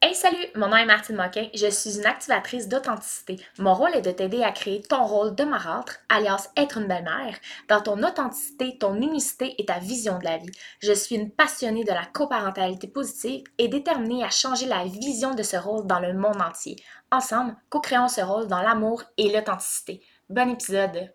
Hey salut, mon nom est Martine Moquin, je suis une activatrice d'authenticité. Mon rôle est de t'aider à créer ton rôle de marâtre, alias être une belle-mère, dans ton authenticité, ton unicité et ta vision de la vie. Je suis une passionnée de la coparentalité positive et déterminée à changer la vision de ce rôle dans le monde entier. Ensemble, co-créons ce rôle dans l'amour et l'authenticité. Bon épisode!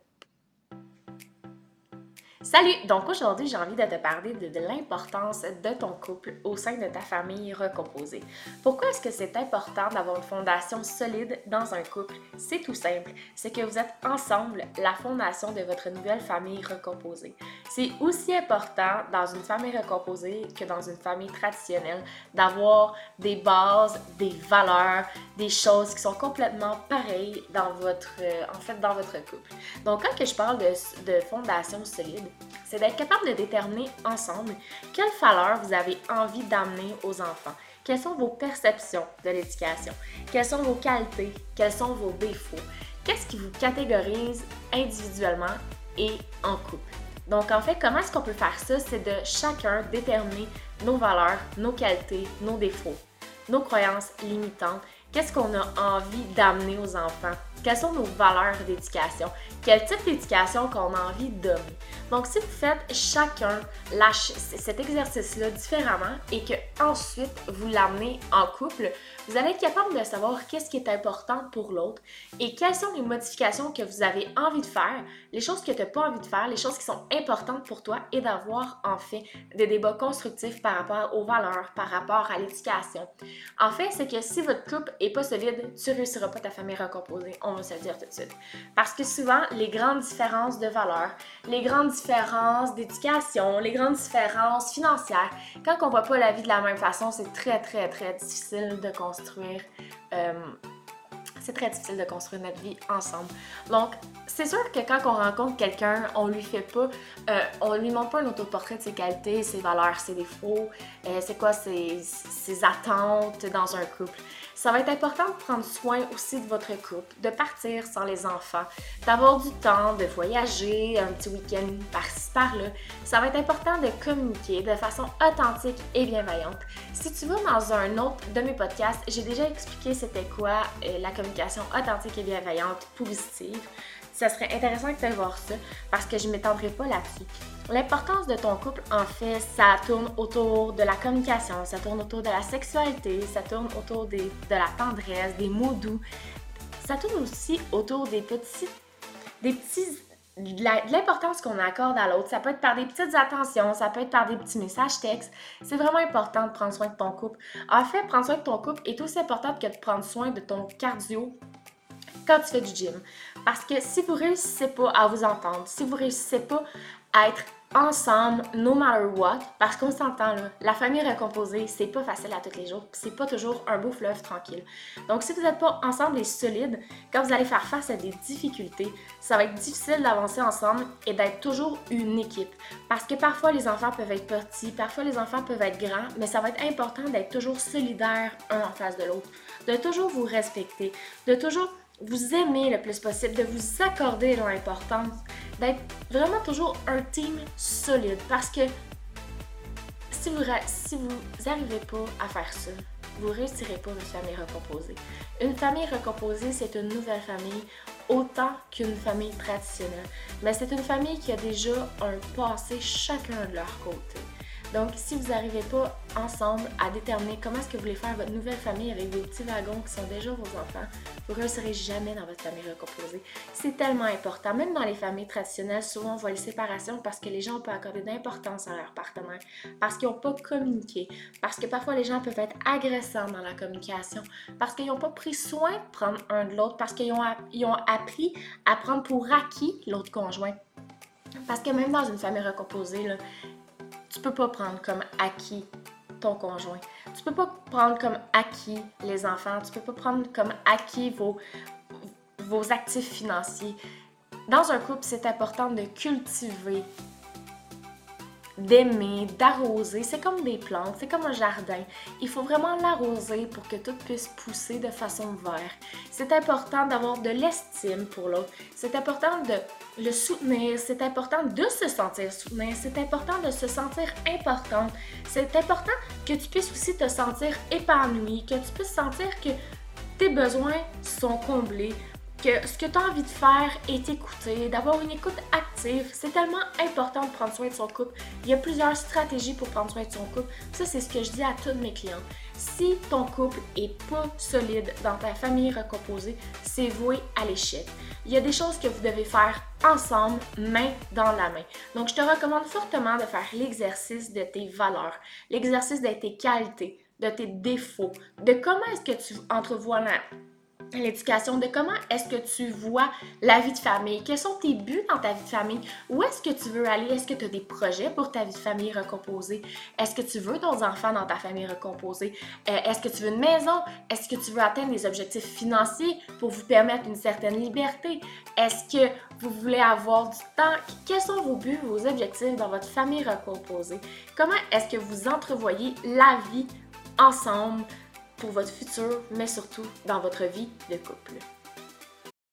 Salut! Donc aujourd'hui, j'ai envie de te parler de, l'importance de ton couple au sein de ta famille recomposée. Pourquoi est-ce que c'est important d'avoir une fondation solide dans un couple? C'est tout simple, c'est que vous êtes ensemble la fondation de votre nouvelle famille recomposée. C'est aussi important dans une famille recomposée que dans une famille traditionnelle d'avoir des bases, des valeurs, des choses qui sont complètement pareilles dans votre, euh, en fait, dans votre couple. Donc quand je parle de fondation solide, c'est d'être capable de déterminer ensemble quelles valeurs vous avez envie d'amener aux enfants. Quelles sont vos perceptions de l'éducation? Quelles sont vos qualités? Quels sont vos défauts? Qu'est-ce qui vous catégorise individuellement et en couple? Donc, en fait, comment est-ce qu'on peut faire ça? C'est de chacun déterminer nos valeurs, nos qualités, nos défauts, nos croyances limitantes. Qu'est-ce qu'on a envie d'amener aux enfants? Quelles sont nos valeurs d'éducation? Quel type d'éducation qu'on a envie de? Donc, si vous faites chacun cet exercice-là différemment et que ensuite vous l'amenez en couple, vous allez être capable de savoir qu'est-ce qui est important pour l'autre et quelles sont les modifications que vous avez envie de faire, les choses que tu n'as pas envie de faire, les choses qui sont importantes pour toi et d'avoir en fait des débats constructifs par rapport aux valeurs, par rapport à l'éducation. En fait, c'est que si votre couple est pas solide, tu réussiras pas ta famille recomposée on va se le dire tout de suite. Parce que souvent, les grandes différences de valeur, les grandes différences d'éducation, les grandes différences financières, quand on voit pas la vie de la même façon, c'est très, très, très difficile de construire. Euh, c'est très difficile de construire notre vie ensemble. Donc, c'est sûr que quand on rencontre quelqu'un, on lui fait pas, euh, on lui montre pas un autoportrait de ses qualités, ses valeurs, ses défauts, euh, c'est quoi ses, ses attentes dans un couple. Ça va être important de prendre soin aussi de votre couple, de partir sans les enfants, d'avoir du temps, de voyager, un petit week-end par-ci par-là. Ça va être important de communiquer de façon authentique et bienveillante. Si tu vas dans un autre de mes podcasts, j'ai déjà expliqué c'était quoi euh, la communication authentique et bienveillante positive ça serait intéressant que tu voir ça parce que je ne m'étendrai pas là-dessus. L'importance de ton couple, en fait, ça tourne autour de la communication, ça tourne autour de la sexualité, ça tourne autour de la tendresse, des mots doux. Ça tourne aussi autour des petits, des petits l'importance qu'on accorde à l'autre. Ça peut être par des petites attentions, ça peut être par des petits messages textes. C'est vraiment important de prendre soin de ton couple. En fait, prendre soin de ton couple est aussi important que de prendre soin de ton cardio quand tu fais du gym. Parce que si vous réussissez pas à vous entendre, si vous réussissez pas à être ensemble, no matter what, parce qu'on s'entend là, la famille recomposée, c'est pas facile à tous les jours, c'est pas toujours un beau fleuve tranquille. Donc si vous n'êtes pas ensemble et solide, quand vous allez faire face à des difficultés, ça va être difficile d'avancer ensemble et d'être toujours une équipe. Parce que parfois les enfants peuvent être petits, parfois les enfants peuvent être grands, mais ça va être important d'être toujours solidaires un en face de l'autre, de toujours vous respecter, de toujours vous aimer le plus possible, de vous accorder l'importance, d'être vraiment toujours un team solide. Parce que si vous si vous n'arrivez pas à faire ça, vous réussirez pas votre famille recomposée. Une famille recomposée, c'est une nouvelle famille autant qu'une famille traditionnelle. Mais c'est une famille qui a déjà un passé chacun de leur côté. Donc, si vous n'arrivez pas ensemble à déterminer comment est-ce que vous voulez faire votre nouvelle famille avec vos petits wagons qui sont déjà vos enfants, vous ne réussirez jamais dans votre famille recomposée. C'est tellement important. Même dans les familles traditionnelles, souvent on voit les séparations parce que les gens pas accordé d'importance à leur partenaire, parce qu'ils n'ont pas communiqué, parce que parfois les gens peuvent être agressants dans la communication, parce qu'ils n'ont pas pris soin de prendre un de l'autre, parce qu'ils ont, ont appris à prendre pour acquis l'autre conjoint. Parce que même dans une famille recomposée, tu peux pas prendre comme acquis ton conjoint. Tu peux pas prendre comme acquis les enfants. Tu peux pas prendre comme acquis vos, vos actifs financiers. Dans un couple, c'est important de cultiver d'aimer, d'arroser. C'est comme des plantes, c'est comme un jardin. Il faut vraiment l'arroser pour que tout puisse pousser de façon verte. C'est important d'avoir de l'estime pour l'autre. C'est important de le soutenir. C'est important de se sentir soutenu. C'est important de se sentir importante. C'est important que tu puisses aussi te sentir épanoui, que tu puisses sentir que tes besoins sont comblés, que ce que tu as envie de faire est écouté, d'avoir une écoute active. C'est tellement important de prendre soin de son couple. Il y a plusieurs stratégies pour prendre soin de son couple. Ça, c'est ce que je dis à tous mes clients. Si ton couple est pas solide dans ta famille recomposée, c'est voué à l'échec. Il y a des choses que vous devez faire ensemble, main dans la main. Donc, je te recommande fortement de faire l'exercice de tes valeurs, l'exercice de tes qualités, de tes défauts, de comment est-ce que tu entrevois la, l'éducation, de comment est-ce que tu vois la vie de famille, quels sont tes buts dans ta vie de famille, où est-ce que tu veux aller, est-ce que tu as des projets pour ta vie de famille recomposée, est-ce que tu veux d'autres enfants dans ta famille recomposée, euh, est-ce que tu veux une maison, est-ce que tu veux atteindre des objectifs financiers pour vous permettre une certaine liberté, est-ce que vous voulez avoir du temps, quels sont vos buts, vos objectifs dans votre famille recomposée, comment est-ce que vous entrevoyez la vie ensemble, pour votre futur, mais surtout dans votre vie de couple.